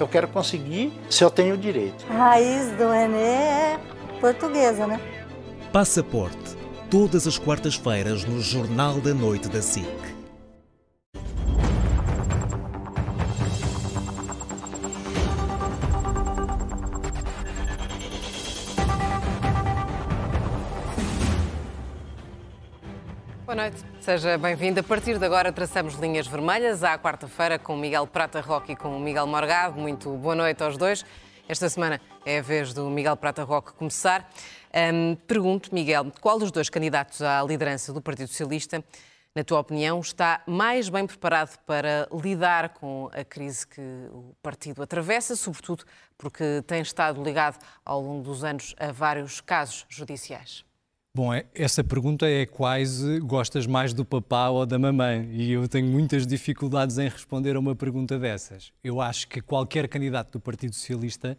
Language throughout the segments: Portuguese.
Eu quero conseguir se eu tenho direito. A raiz do Renê é portuguesa, né? Passaporte. Todas as quartas-feiras no Jornal da Noite da SIC. Noite, seja bem-vindo. A partir de agora traçamos linhas vermelhas à quarta-feira com Miguel Prata Roque e com o Miguel Morgado. Muito boa noite aos dois. Esta semana é a vez do Miguel Prata Roque começar. Hum, pergunto, Miguel, qual dos dois candidatos à liderança do Partido Socialista, na tua opinião, está mais bem preparado para lidar com a crise que o partido atravessa, sobretudo porque tem estado ligado ao longo dos anos a vários casos judiciais? Bom, é, essa pergunta é quase gostas mais do papá ou da mamãe e eu tenho muitas dificuldades em responder a uma pergunta dessas. Eu acho que qualquer candidato do Partido Socialista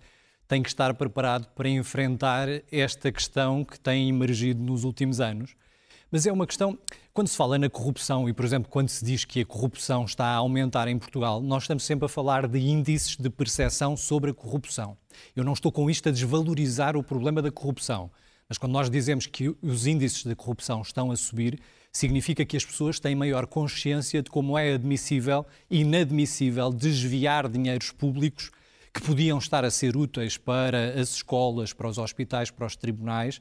tem que estar preparado para enfrentar esta questão que tem emergido nos últimos anos. Mas é uma questão, quando se fala na corrupção e, por exemplo, quando se diz que a corrupção está a aumentar em Portugal, nós estamos sempre a falar de índices de percepção sobre a corrupção. Eu não estou com isto a desvalorizar o problema da corrupção. Mas quando nós dizemos que os índices de corrupção estão a subir, significa que as pessoas têm maior consciência de como é admissível e inadmissível desviar dinheiros públicos que podiam estar a ser úteis para as escolas, para os hospitais, para os tribunais,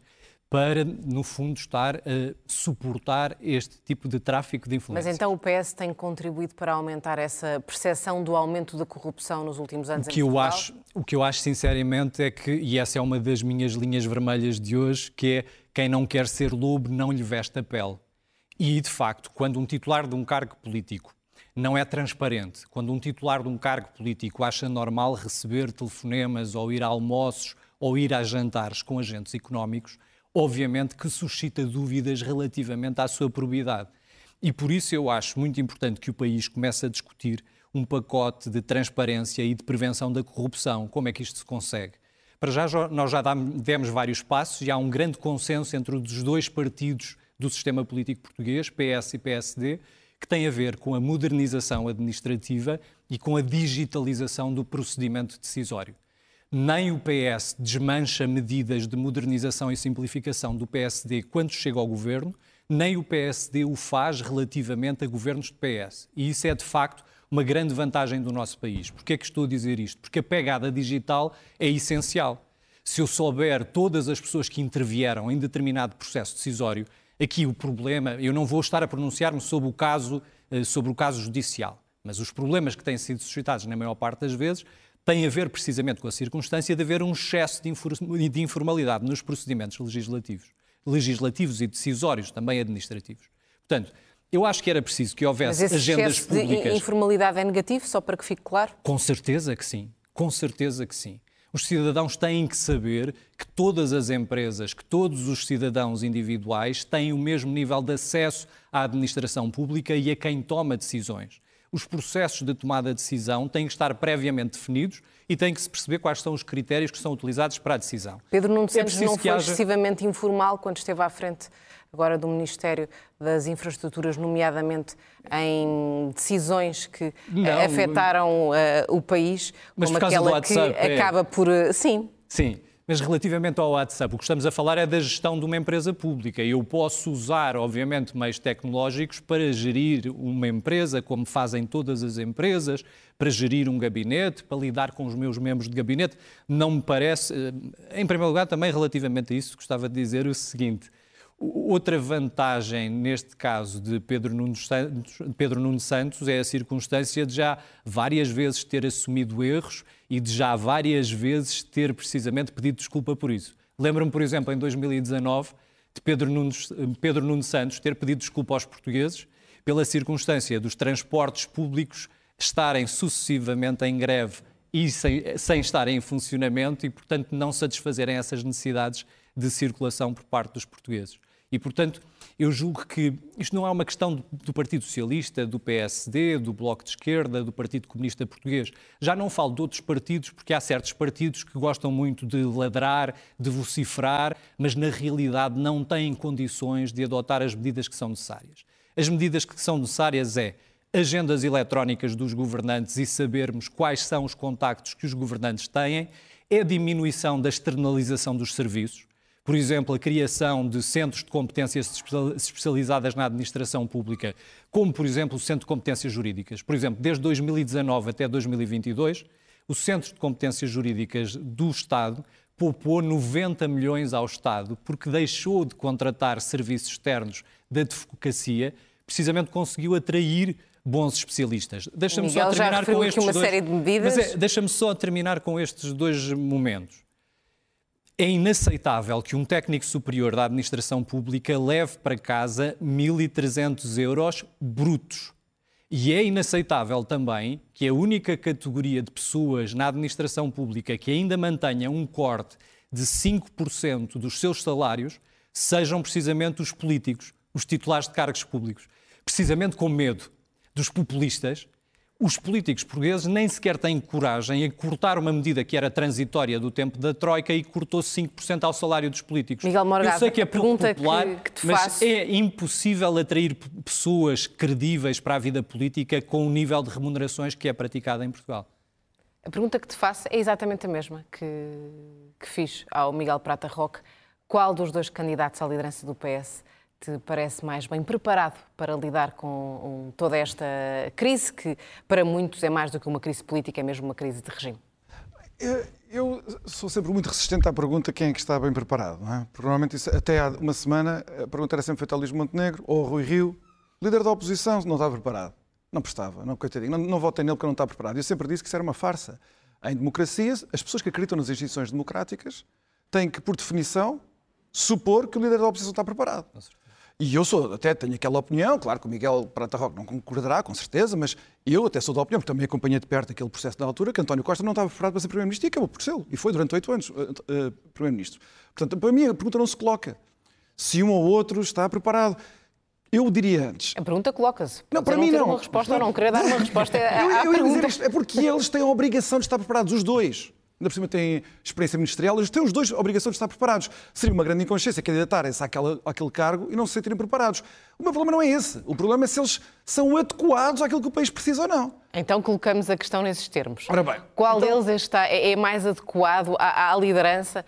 para, no fundo, estar a suportar este tipo de tráfico de influência. Mas então o PS tem contribuído para aumentar essa percepção do aumento da corrupção nos últimos anos o que em eu acho O que eu acho, sinceramente, é que, e essa é uma das minhas linhas vermelhas de hoje, que é quem não quer ser lobo não lhe veste a pele. E, de facto, quando um titular de um cargo político não é transparente, quando um titular de um cargo político acha normal receber telefonemas ou ir a almoços ou ir a jantares com agentes económicos, obviamente que suscita dúvidas relativamente à sua probidade. E por isso eu acho muito importante que o país comece a discutir um pacote de transparência e de prevenção da corrupção. Como é que isto se consegue? Para já, nós já demos vários passos e há um grande consenso entre os dois partidos do sistema político português, PS e PSD, que tem a ver com a modernização administrativa e com a digitalização do procedimento decisório nem o PS desmancha medidas de modernização e simplificação do PSD quando chega ao governo, nem o PSD o faz relativamente a governos de PS. E isso é, de facto, uma grande vantagem do nosso país. Porquê é que estou a dizer isto? Porque a pegada digital é essencial. Se eu souber todas as pessoas que intervieram em determinado processo decisório, aqui o problema, eu não vou estar a pronunciar-me sobre o caso, eh, sobre o caso judicial, mas os problemas que têm sido suscitados na maior parte das vezes tem a ver precisamente com a circunstância de haver um excesso de informalidade nos procedimentos legislativos, legislativos e decisórios, também administrativos. Portanto, eu acho que era preciso que houvesse Mas esse agendas públicas. De informalidade é negativo, só para que fique claro? Com certeza que sim. Com certeza que sim. Os cidadãos têm que saber que todas as empresas, que todos os cidadãos individuais têm o mesmo nível de acesso à administração pública e a quem toma decisões os processos de tomada de decisão têm que estar previamente definidos e tem que se perceber quais são os critérios que são utilizados para a decisão. Pedro Nuno é Santos é não foi haja... excessivamente informal quando esteve à frente agora do Ministério das Infraestruturas, nomeadamente em decisões que não, afetaram uh, o país, como aquela WhatsApp, que é... acaba por... Uh, sim. Sim. Mas relativamente ao WhatsApp, o que estamos a falar é da gestão de uma empresa pública. Eu posso usar, obviamente, meios tecnológicos para gerir uma empresa, como fazem todas as empresas, para gerir um gabinete, para lidar com os meus membros de gabinete. Não me parece. Eh, em primeiro lugar, também relativamente a isso, gostava de dizer o seguinte. Outra vantagem neste caso de Pedro Nuno, Santos, Pedro Santos é a circunstância de já várias vezes ter assumido erros e de já várias vezes ter precisamente pedido desculpa por isso. Lembro-me, por exemplo, em 2019, de Pedro Nuno, Pedro Santos ter pedido desculpa aos portugueses pela circunstância dos transportes públicos estarem sucessivamente em greve e sem, sem estarem em funcionamento e, portanto, não satisfazerem essas necessidades de circulação por parte dos portugueses. E, portanto, eu julgo que isto não é uma questão do Partido Socialista, do PSD, do Bloco de Esquerda, do Partido Comunista Português. Já não falo de outros partidos, porque há certos partidos que gostam muito de ladrar, de vociferar, mas na realidade não têm condições de adotar as medidas que são necessárias. As medidas que são necessárias é agendas eletrónicas dos governantes e sabermos quais são os contactos que os governantes têm, é a diminuição da externalização dos serviços, por exemplo, a criação de centros de competências especializadas na administração pública, como, por exemplo, o Centro de Competências Jurídicas. Por exemplo, desde 2019 até 2022, o Centro de Competências Jurídicas do Estado poupou 90 milhões ao Estado porque deixou de contratar serviços externos da advocacia, precisamente conseguiu atrair bons especialistas. Deixa-me só terminar com estes dois... de. É, deixa-me só terminar com estes dois momentos. É inaceitável que um técnico superior da administração pública leve para casa 1.300 euros brutos. E é inaceitável também que a única categoria de pessoas na administração pública que ainda mantenha um corte de 5% dos seus salários sejam precisamente os políticos, os titulares de cargos públicos. Precisamente com medo dos populistas os políticos portugueses nem sequer têm coragem em cortar uma medida que era transitória do tempo da Troika e cortou 5% ao salário dos políticos. Miguel Morgado, Eu sei que é pergunta popular, que, que te mas faço... é impossível atrair pessoas credíveis para a vida política com o nível de remunerações que é praticado em Portugal. A pergunta que te faço é exatamente a mesma que, que fiz ao Miguel Prata Roque. Qual dos dois candidatos à liderança do PS te parece mais bem preparado para lidar com toda esta crise, que para muitos é mais do que uma crise política, é mesmo uma crise de regime? Eu sou sempre muito resistente à pergunta quem é que está bem preparado. Não é? Provavelmente isso, até há uma semana a pergunta era sempre feita ao Luís Montenegro ou ao Rui Rio, líder da oposição, não estava preparado. Não prestava, não, coitadinho, não, não votem nele porque não está preparado. Eu sempre disse que isso era uma farsa. Em democracias, as pessoas que acreditam nas instituições democráticas têm que, por definição, supor que o líder da oposição está preparado. E eu sou, até tenho aquela opinião, claro que o Miguel Prata Roque não concordará, com certeza, mas eu até sou da opinião, porque também acompanhei de perto aquele processo da altura, que António Costa não estava preparado para ser Primeiro-Ministro e acabou por ser. E foi durante oito anos uh, uh, Primeiro-Ministro. Portanto, para mim a pergunta não se coloca se um ou outro está preparado. Eu diria antes. A pergunta coloca-se. Não, para mim não. Uma resposta ou não querer dar uma resposta à, eu, eu, pergunta. Isto, é porque eles têm a obrigação de estar preparados, os dois ainda por cima têm experiência ministerial, eles têm os dois a obrigação de estar preparados. Seria uma grande inconsciência candidatarem-se àquele, àquele cargo e não se sentirem preparados. O meu problema não é esse. O problema é se eles são adequados àquilo que o país precisa ou não. Então colocamos a questão nesses termos. Ora bem. Qual então... deles está, é, é mais adequado à, à liderança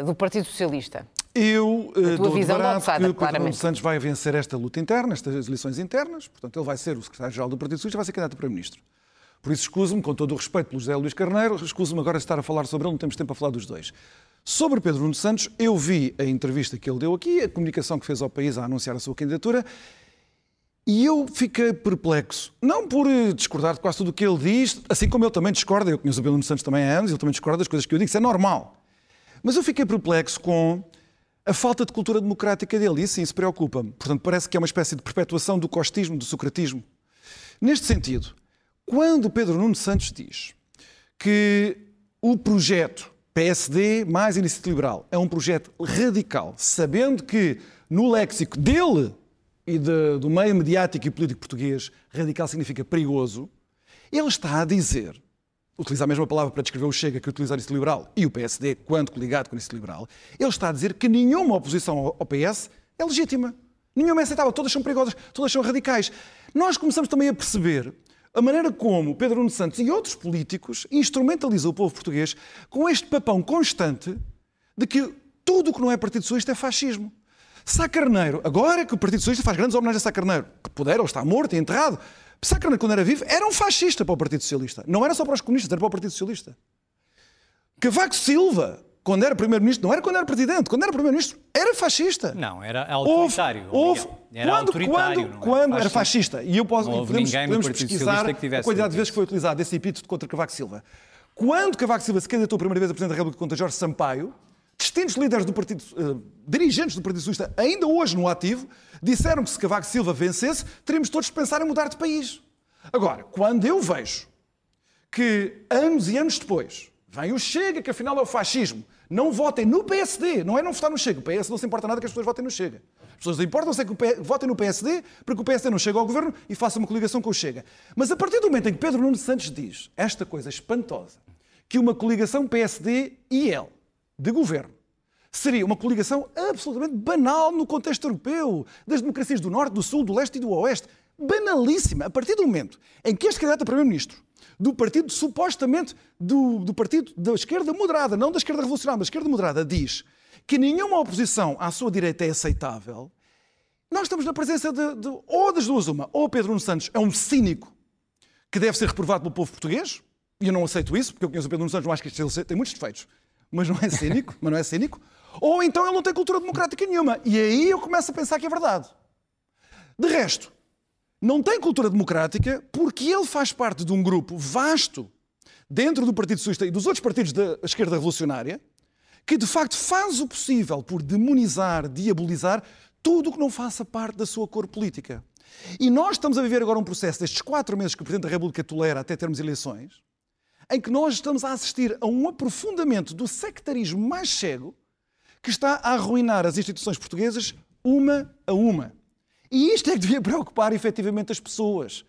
uh, do Partido Socialista? Eu uh, dou visão de alçada, que Pedro Nuno Santos vai vencer esta luta interna, estas eleições internas, portanto ele vai ser o secretário-geral do Partido Socialista e vai ser candidato a Primeiro-Ministro. Por isso, escuso-me, com todo o respeito pelo José Luís Carneiro, escuso-me agora estar a falar sobre ele, não temos tempo a falar dos dois. Sobre Pedro Nuno Santos, eu vi a entrevista que ele deu aqui, a comunicação que fez ao país a anunciar a sua candidatura, e eu fiquei perplexo. Não por eh, discordar de quase tudo o que ele diz, assim como ele também discorda, eu conheço o Pedro Nuno Santos também há anos, ele também discorda das coisas que eu digo, isso é normal. Mas eu fiquei perplexo com a falta de cultura democrática dele, e isso sim, isso preocupa-me. Portanto, parece que é uma espécie de perpetuação do costismo, do socratismo. Neste sentido, quando Pedro Nuno Santos diz que o projeto PSD mais Iniciativa Liberal é um projeto radical, sabendo que no léxico dele e de, do meio mediático e político português, radical significa perigoso, ele está a dizer, utiliza a mesma palavra para descrever o Chega que utiliza a Iniciativa Liberal e o PSD, quando ligado com a Iniciativa Liberal, ele está a dizer que nenhuma oposição ao PS é legítima. Nenhuma é aceitável, todas são perigosas, todas são radicais. Nós começamos também a perceber a maneira como Pedro Nuno Santos e outros políticos instrumentalizam o povo português com este papão constante de que tudo o que não é Partido Socialista é fascismo. Sá Carneiro, agora que o Partido Socialista faz grandes homenagens a Sá Carneiro, que puder, ele está morto e enterrado, Sá Carneiro, quando era vivo, era um fascista para o Partido Socialista. Não era só para os comunistas, era para o Partido Socialista. Cavaco Silva, quando era primeiro-ministro, não era quando era presidente, quando era primeiro-ministro, era fascista. Não, era autoritário. Houve, houve era quando, autoritário. Quando, quando era fascista. E eu posso, não podemos, podemos pesquisar a quantidade de vezes que foi utilizado esse epíteto contra Cavaco Silva. Quando Cavaco Silva se candidatou a primeira vez a Presidente da República contra Jorge Sampaio, distintos líderes do Partido, uh, dirigentes do Partido Socialista, ainda hoje no ativo, disseram que se Cavaco Silva vencesse, teríamos todos de pensar em mudar de país. Agora, quando eu vejo que anos e anos depois vem o Chega, que afinal é o fascismo. Não votem no PSD, não é não votar no Chega. O PS não se importa nada que as pessoas votem no Chega. As pessoas importam-se é que votem no PSD para que o PSD não chegue ao governo e faça uma coligação com o Chega. Mas a partir do momento em que Pedro Nuno Santos diz esta coisa espantosa, que uma coligação PSD e ele, de governo, seria uma coligação absolutamente banal no contexto europeu, das democracias do Norte, do Sul, do Leste e do Oeste. Banalíssima. A partir do momento em que este candidato a Primeiro-Ministro, do partido supostamente do, do partido da esquerda moderada, não da esquerda revolucionária, mas da esquerda moderada, diz que nenhuma oposição à sua direita é aceitável, nós estamos na presença de, de- ou das duas uma. Ou Pedro Nuno Santos é um cínico que deve ser reprovado pelo povo português, e eu não aceito isso, porque eu conheço o Pedro Nuno Santos, não acho que ele tem muitos defeitos, mas não é cínico, mas não é cínico. Ou então ele não tem cultura democrática nenhuma. E aí eu começo a pensar que é verdade. De resto, não tem cultura democrática porque ele faz parte de um grupo vasto dentro do Partido Socialista e dos outros partidos da esquerda revolucionária que de facto faz o possível por demonizar, diabolizar tudo o que não faça parte da sua cor política. E nós estamos a viver agora um processo destes quatro meses que o Presidente da República tolera até termos eleições, em que nós estamos a assistir a um aprofundamento do sectarismo mais cego que está a arruinar as instituições portuguesas uma a uma. E isto é que devia preocupar efetivamente as pessoas.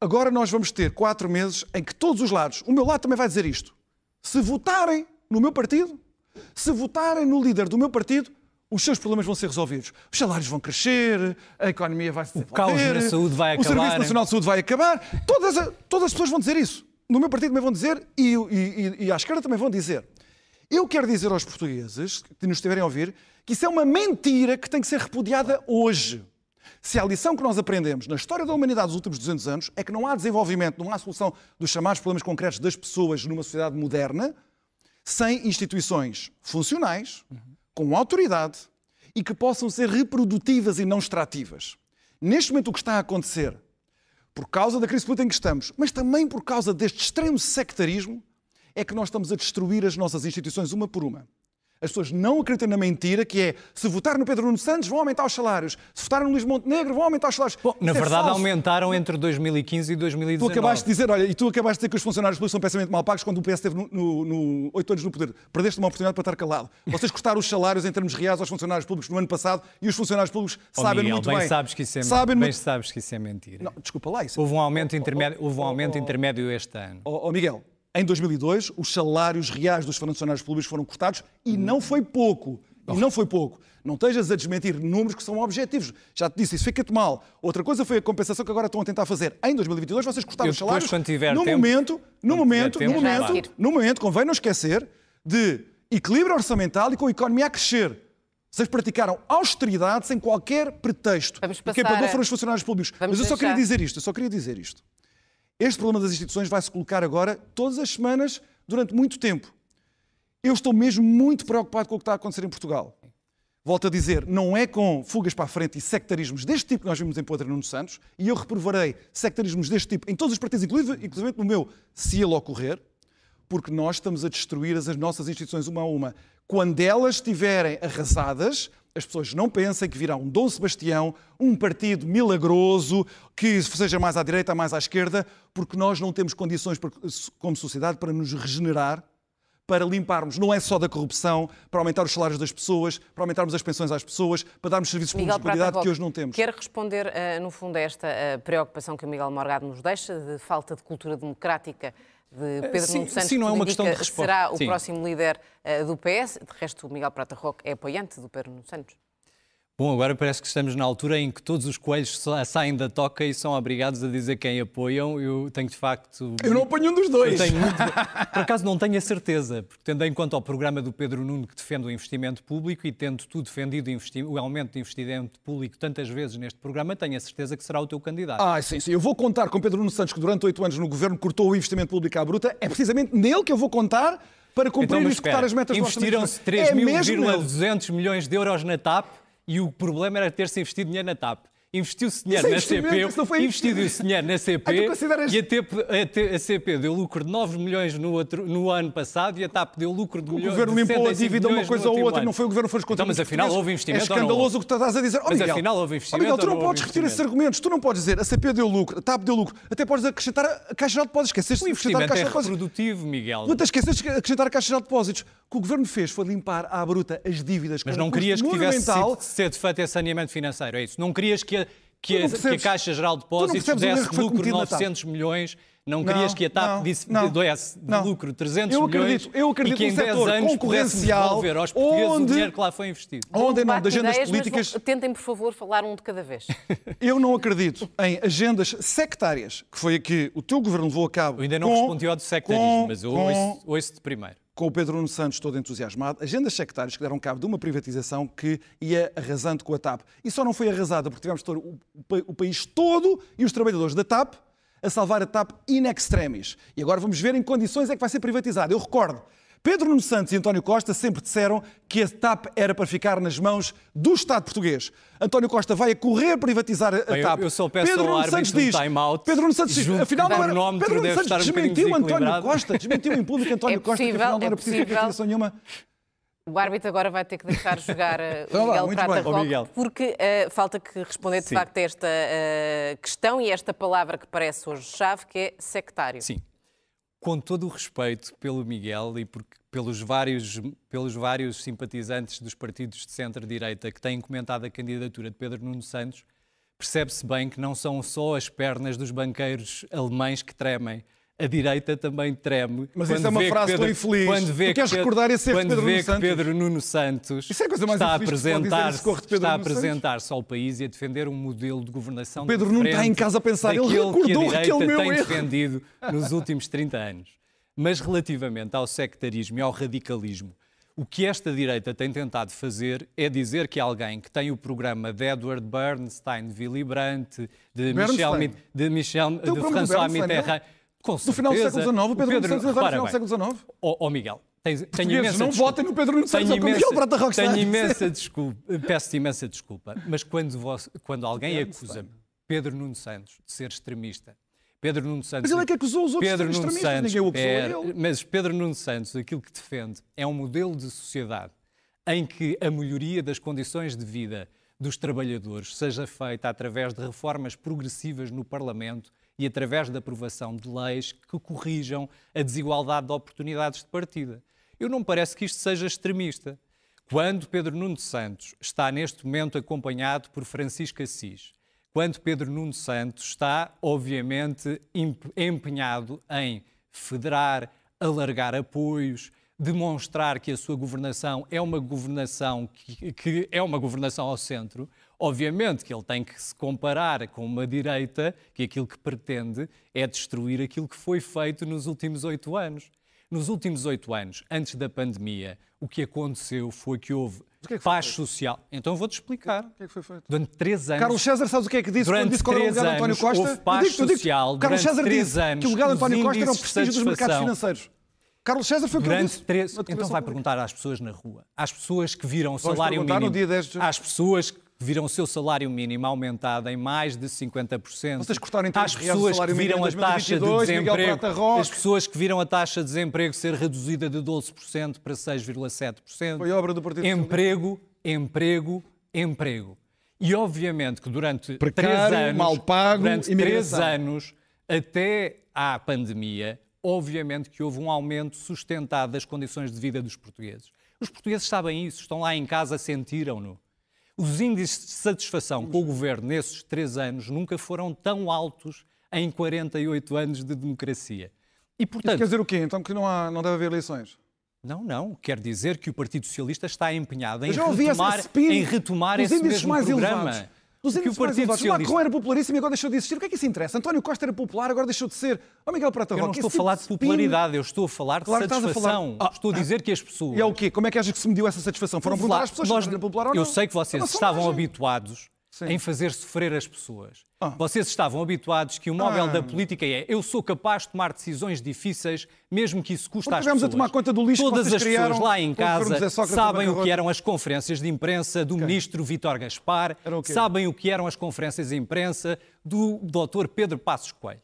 Agora nós vamos ter quatro meses em que todos os lados, o meu lado também vai dizer isto, se votarem no meu partido, se votarem no líder do meu partido, os seus problemas vão ser resolvidos. Os salários vão crescer, a economia vai se O caos desenvolver, na saúde vai O Serviço acabar. Nacional de Saúde vai acabar. Todas, a- todas as pessoas vão dizer isso. No meu partido também vão dizer e, e- e à esquerda também vão dizer. Eu quero dizer aos portugueses que nos estiverem a ouvir que isso é uma mentira que tem que ser repudiada hoje. Se a lição que nós aprendemos na história da humanidade dos últimos 200 anos é que não há desenvolvimento, não há solução dos chamados problemas concretos das pessoas numa sociedade moderna sem instituições funcionais, com autoridade e que possam ser reprodutivas e não extrativas. Neste momento, o que está a acontecer, por causa da crise política em que estamos, mas também por causa deste extremo sectarismo, é que nós estamos a destruir as nossas instituições uma por uma. As pessoas não acreditam na mentira que é se votar no Pedro Nuno Santos vão aumentar os salários, se votar no Luís Montenegro vão aumentar os salários. Bom, na é verdade, falso. aumentaram entre 2015 e Tu 2019. acabaste de dizer, olha, e tu acabaste de dizer que os funcionários públicos são pensamento mal pagos quando o PS esteve no, 8 anos no poder. Perdeste uma oportunidade para estar calado. Vocês cortaram os salários em termos reais aos funcionários públicos no ano passado e os funcionários públicos Oh, sabem Miguel, muito bem bem. Sabes que isso é, sabem bem muito... sabes que isso é mentira. Não, desculpa lá, isso. Houve um aumento intermédio, houve um aumento intermédio este ano. Ó, Miguel, em 2002 os salários reais dos funcionários públicos foram cortados e não foi pouco. E não foi pouco. Não estejas a desmentir números que são objetivos. Já te disse, isso fica-te mal. Outra coisa foi a compensação que agora estão a tentar fazer. Em 2022 vocês cortaram os salários. quando tiver no tempo- momento, no momento, no momento, no momento, convém não esquecer de equilíbrio orçamental e com a economia a crescer. Vocês praticaram austeridade sem qualquer pretexto. Vamos quem passar pagou a- foram os funcionários públicos. Vamos Mas eu só deixar- queria dizer isto, eu só queria dizer isto. Este problema das instituições vai se colocar agora todas as semanas durante muito tempo. Eu estou mesmo muito preocupado com o que está a acontecer em Portugal. Volto a dizer, não é com fugas para a frente e sectarismos deste tipo que nós vimos em Pedro Nuno Santos, e eu reprovarei sectarismos deste tipo em todos os partidos, inclusive, inclusive no meu, se ele ocorrer, porque nós estamos a destruir as as nossas instituições uma a uma. Quando elas estiverem arrasadas, as pessoas não pensem que virá um Dom Sebastião, um partido milagroso, que seja mais à direita, mais à esquerda, porque nós não temos condições como sociedade para nos regenerar, para limparmos, não é só da corrupção, para aumentar os salários das pessoas, para aumentarmos as pensões às pessoas, para darmos serviços públicos de qualidade Prata que hoje não temos. Quer responder, eh, no fundo, a esta eh, preocupação que o Miguel Morgado nos deixa, de falta de cultura democrática de Pedro sim, Nuno Santos, sim, não é uma questão de resposta. será o Sim. próximo líder eh, do PS. De resto, o Miguel Prata Roque é apoiante do Pedro Nuno Santos. Bom, agora parece que estamos na altura em que todos os coelhos sa- saem da toca e são obrigados a dizer quem apoiam. Eu tenho de facto. Eu não apanho um dos dois. Muito... Por acaso não tenho a certeza, porque tendo em conta o programa do Pedro Nuno que defende o investimento público e tendo tu defendido o, investi- o aumento de investimento público tantas vezes neste programa, tenho a certeza que será o teu candidato. Ah, sim, sim. Eu vou contar com Pedro Nuno Santos, que durante oito anos no governo cortou o investimento público à bruta. É precisamente nele que eu vou contar para cumprir Então, e executar as metas do orçamento. investiram-se É mesmo nele. 3.200 milhões de euros na TAP e o problema era ter-se investido dinheiro na TAP. Investiu-se dinheiro é na CP, não foi investiu-se dinheiro na CP Ah, consideras- e a, TP a a CP deu lucro de 9 milhões no, outro, no ano passado e a TAP deu lucro de O milhões governo de limpou a 65 dívida uma coisa ou outra, ano. não foi o governo que fez contra Então, mas os afinal portugueses. houve investimento É não escandaloso o que estás a dizer. Oh, Mas Miguel, afinal houve oh, investimento Miguel, tu não não podes repetir esses argumentos. Tu não podes dizer a CP deu lucro, a TAP deu lucro. Até podes acrescentar a Caixa de Depósitos. Esqueceste O de acrescentar a Caixa é de Depósitos. reprodutivo, Miguel. Tu até esqueceste de acrescentar a Caixa de Depósitos. O que o governo fez foi limpar à bruta as dívidas. Mas com não querias que tivesse sido feito esse saneamento financeiro, é isso? Não querias que a, que a, que a Caixa Geral de Depósitos desse lucro de cometido na TAP. 900 milhões, não, Não, querias que a TAP disse, não, desse de não. lucro 300 Eu milhões acredito- eu acredito e que em num 10 setor anos devolver aos portugueses onde- o dinheiro que lá foi investido. Onde, em nome Debate de agendas ideias, políticas, vão- tentem, por favor, falar um de cada vez. eu não acredito em agendas sectárias, que foi a que o teu governo levou a cabo. Eu ainda não com- respondi ao de sectarismo, com- mas eu com- ouço, ouço de primeiro. com o Pedro Nuno Santos todo entusiasmado, agendas sectárias que deram cabo de uma privatização que ia arrasando com a TAP. E só não foi arrasada porque tivemos todo o, o país todo e os trabalhadores da TAP a salvar a TAP in extremis. E agora vamos ver em que condições é que vai ser privatizada. Eu recordo, Pedro Nuno Santos e António Costa sempre disseram que a TAP era para ficar nas mãos do Estado português. António Costa vai a correr privatizar a, Bem, eu- TAP. eu só peço Pedro Nuno Santos diz, time-out. Pedro Nuno Santos diz, afinal não era... Pedro Nuno Santos estar um desmentiu António. Costa, desmentiu em público António É Costa que possível, afinal não é era preciso possível. privatização nenhuma. O árbitro agora vai ter que deixar jogar eh, Então o Miguel muito Prata bem. Roque, Miguel. porque eh, falta que responder de Sim. facto a esta eh, questão e esta palavra que parece hoje chave, que é sectário. Sim. Com todo o respeito pelo Miguel e por- pelos, vários, pelos vários simpatizantes dos partidos de centro-direita que têm comentado a candidatura de Pedro Nuno Santos, percebe-se bem que não são só as pernas dos banqueiros alemães que tremem. A direita também treme. Mas quando isso é uma frase tão infeliz. Quando vê Tu queres que Pedro- recordar esse erro quando Pedro vê Nuno que Santos? Pedro Nuno Santos Isso é coisa mais está a infeliz que se pode dizer, apresentar, esse corre de Pedro está a Nuno apresentar-se ao país e a defender um modelo de governação Pedro não está em casa a pensar, ele daquele que a recordou direita meu tem erro. defendido nos últimos 30 anos. Mas relativamente ao sectarismo e ao radicalismo, o que esta direita tem tentado fazer é dizer que alguém que tem o programa de Edward Bernstein, de Willy Brandt, de Bernstein? Michel, Mi- de, Michel, de o François Bernstein, Mitterrand, com No final do século XIX, o Pedro Nuno Santos no repara final do século XIX. Ó ó, Miguel, tens, tenho imensa não desculpa. votem no Pedro Nuno Santos, Tenho é Miguel Prata a tenho dizer. imensa desculpa, peço imensa desculpa, mas quando, vos- quando alguém acusa Pedro Nuno Santos de ser extremista, Pedro Nuno Santos. Mas ele é que acusou os outros Pedro Nuno extremistas, Santos, ninguém o acusou, é ele. Mas Pedro Nuno Santos, aquilo que defende é um modelo de sociedade em que a melhoria das condições de vida dos trabalhadores seja feita através de reformas progressivas no Parlamento e através da aprovação de leis que corrijam a desigualdade de oportunidades de partida. Eu não me parece que isto seja extremista. Quando Pedro Nuno Santos está neste momento acompanhado por Francisco Assis, quando Pedro Nuno Santos está, obviamente, em- empenhado em federar, alargar apoios, demonstrar que a sua governação é uma governação que, que é uma governação ao centro, obviamente que ele tem que se comparar com uma direita que aquilo que pretende é destruir aquilo que foi feito nos últimos oito anos. Nos últimos oito anos, antes da pandemia, o que aconteceu foi que houve o que é que paz feito? social. Então vou-te explicar. O que é que foi feito? Durante três anos. Carlos César, sabes o que é que disse Durante quando disse qual era o legado de António Costa? houve paz digo-te, social. Carlos Durante César três disse anos, que o legado de António Costa era o prestígio dos mercados financeiros. Carlos César foi o que ele disse. três... Então vai pública. perguntar às pessoas na rua, às pessoas que viram o salário mínimo, dia 10 de- às pessoas que viram o seu salário mínimo aumentado em mais de 50%, Vocês cortaram em termos às reais o pessoas que viram a taxa de 2022, Miguel desemprego, as pessoas que viram a taxa de desemprego ser reduzida de 12% para 6,7%. Foi obra do Partido. Emprego, emprego, emprego. E obviamente que durante Precário, três anos, mal pago, durante três anos, até à pandemia, obviamente que houve um aumento sustentado das condições de vida dos portugueses. Os portugueses sabem isso, estão lá em casa, sentiram-no. Os índices de satisfação com o governo nesses três anos nunca foram tão altos em 48 anos de democracia. E, portanto, quer dizer o quê? Então que não, há, não deve haver eleições? não, não. Quer dizer que o Partido Socialista está empenhado em retomar, em retomar esse índices mesmo mais programa. elevados. Dos O que o Partido Socialista... Macron era popularíssimo e agora deixou de existir. O que é que isso interessa? António Costa era popular, agora deixou de ser. Ó Miguel Prata Eu não Roque, estou a falar tipo de popularidade, eu estou a falar de Claro que estás a falar. satisfação. Ah, estou a dizer que as pessoas... E é o quê? Como é que achas que se mediu essa satisfação? Foram perguntar às pessoas nós- se popular ou não? Eu sei que vocês estavam habituados Sim. em fazer sofrer as pessoas. Ah. Vocês estavam habituados que o móvel Ah. da política é eu sou capaz de tomar decisões difíceis, mesmo que isso custe Porque às tivemos a pessoas. tomar conta do lixo Todas as pessoas lá em casa sabem o que eram as conferências de imprensa do ministro Vítor Gaspar, o sabem o que eram as conferências de imprensa do Dr. Pedro Passos Coelho.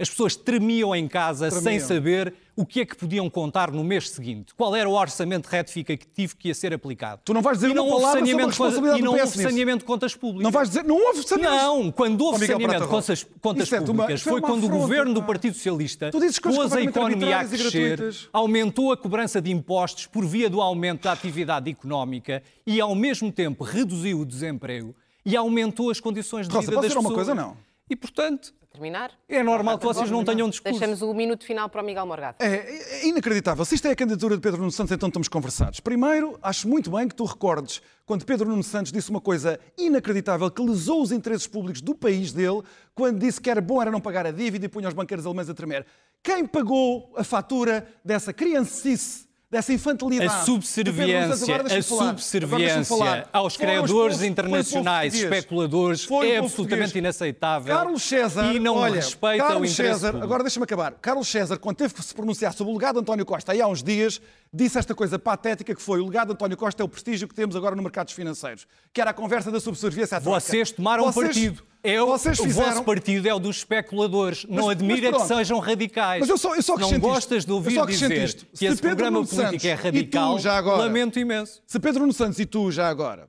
As pessoas tremiam em casa sem Tremiam. saber o que é que podiam contar no mês seguinte, qual era o orçamento retificativo que ia ser aplicado. Tu não vais dizer e não uma palavra sobre a saneamento de contas- responsabilidade e não houve saneamento de contas públicas. Não vais dizer, não houve saneamento. Não, quando houve saneamento de contas, contas é uma- públicas é foi uma quando o afronta, governo do. Partido Socialista pôs a economia a crescer, aumentou a cobrança de impostos por via do aumento da atividade económica e, ao mesmo tempo, reduziu o desemprego e aumentou as condições de Rosa, vida das dizer uma pessoas. coisa, não? E, portanto, Terminar? é normal que vocês não tenham discurso. Deixamos o minuto final para o Miguel Morgado. É, é inacreditável. Se isto é a candidatura de Pedro Nuno Santos, então estamos conversados. Primeiro, acho muito bem que tu recordes quando Pedro Nuno Santos disse uma coisa inacreditável que lesou os interesses públicos do país dele, quando disse que era bom era não pagar a dívida e punha os banqueiros alemães a tremer. Quem pagou a fatura dessa criancice, dessa infantilidade? A de Pedro subserviência, Agora a subserviência aos Foram credores internacionais, especuladores, é absolutamente inaceitável. Carlos César, e não olha, respeita Carlos o interesse César, público. agora deixa-me acabar. Carlos César, quando teve que se pronunciar sobre o legado de António Costa, aí há uns dias, disse esta coisa patética que foi o legado de António Costa é o prestígio que temos agora nos mercados financeiros, que era a conversa da subserviência à troca. Vocês tomaram Vocês- partido. O, vocês o fizeram... vosso partido é o dos especuladores. não mas admira que sejam radicais. Mas eu só, eu só não gostas de Eu ouvir dizer isto. que Se esse Pedro programa Nuno político Santos é e tu, radical, já agora, lamento imenso. Se Pedro Nuno Santos e tu já agora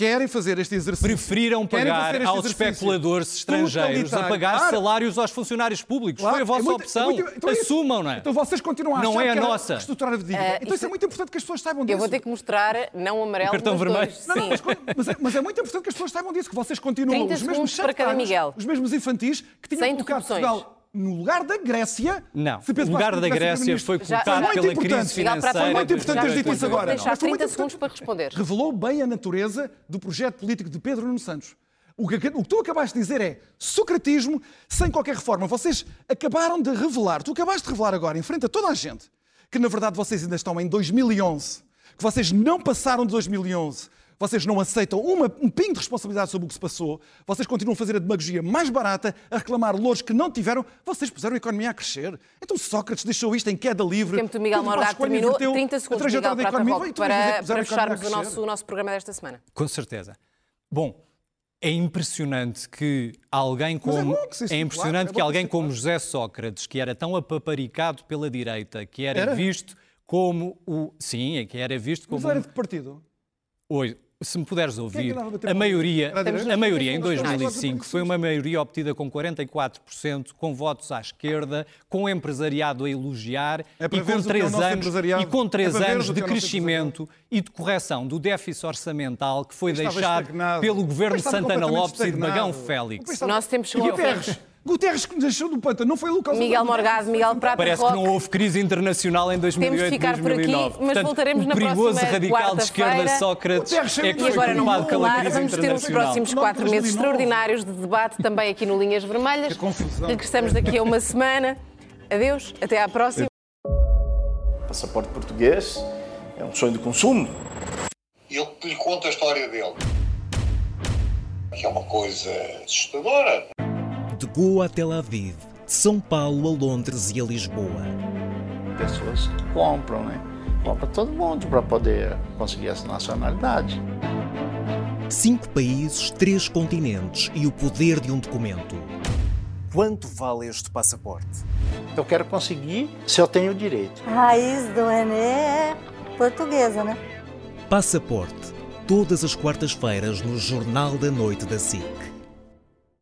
querem fazer este exercício... Preferiram pagar aos exercício especuladores estrangeiros a pagar Claro. salários aos funcionários públicos. Claro, Foi a vossa é muito- opção. é muito- então é isso. Assumam, não é? Então vocês continuam a Não é a nossa. reestruturar a dívida. Eh, então isso é muito importante que as pessoas saibam disso. Eu vou ter que mostrar não amarelo, O cartão mas vermelho. dois. Não, não, Sim. mas, mas é, mas é muito importante que as pessoas saibam disso, que vocês continuam 30 os mesmos para cada charlatães, Miguel. os mesmos infantis que tinham Sem colocado. Portugal no lugar da Grécia. Não, o lugar da Grécia foi colocado já- pela crise financeira. foi muito importante teres dito isso agora. deixar Mas foi 30 muito segundos para responder. Revelou bem a natureza do projeto político de Pedro Nuno Santos. O que, o que tu acabaste de dizer é socratismo sem qualquer reforma. Vocês acabaram de revelar, tu acabaste de revelar agora, em frente a toda a gente, que na verdade vocês ainda estão em 2011, que vocês não passaram de 2011, vocês não aceitam uma, um pingo de responsabilidade sobre o que se passou, vocês continuam a fazer a demagogia mais barata, a reclamar louros que não tiveram, vocês puseram a economia a crescer. Então Sócrates deixou isto em queda livre. O tempo do Miguel Morgado terminou. inverteu 30 a segundos, Miguel Prata economia. Para, para fecharmos o nosso, o nosso programa desta semana. Com certeza. Bom, é impressionante que alguém é como é titular, impressionante é que alguém como José Sócrates, que era tão apaparicado pela direita, que era, Era? visto como o sim, é que era visto como Mas era de que partido? Oi, se me puderes é ouvir, a maioria, a maioria em Mas estamos a falar de 2005 partidos foi uma maioria obtida com 44%, com votos à esquerda, com o empresariado a elogiar É para e com é três anos empresariado. e com três É anos de é crescimento e de correção do déficit orçamental que foi deixado estagnado. pelo governo de Santana Lopes e de. Magão Félix. nosso tempo chegou ao fim. Guterres. Que nos deixou do pântano. Não foi o Lucas Miguel Morgado, Miguel Prata Parece que Roque. não houve crise internacional em 2008 Temos de ficar por aqui, 2009. mas Portanto, voltaremos o na perigoso próxima radical de esquerda quarta-feira. Sócrates Guterres é que E foi agora não culpado vou pela falar, crise vamos ter os próximos quatro meses 2009. extraordinários de debate também aqui no Linhas Vermelhas. Que confusão. Regressamos daqui a uma semana. Adeus, até à próxima. Passaporte português é um sonho de consumo. E eu lhe conto a história dele. Que é uma coisa assustadora. De Goa a Tel Aviv, de São Paulo a Londres e a Lisboa. Pessoas compram, né? Compra todo mundo para poder conseguir essa nacionalidade. Cinco países, três continentes e o poder de um documento. Quanto vale este passaporte? Eu quero conseguir se eu tenho direito. A raiz do René é portuguesa, né? Passaporte. Todas as quartas-feiras no Jornal da Noite da SIC.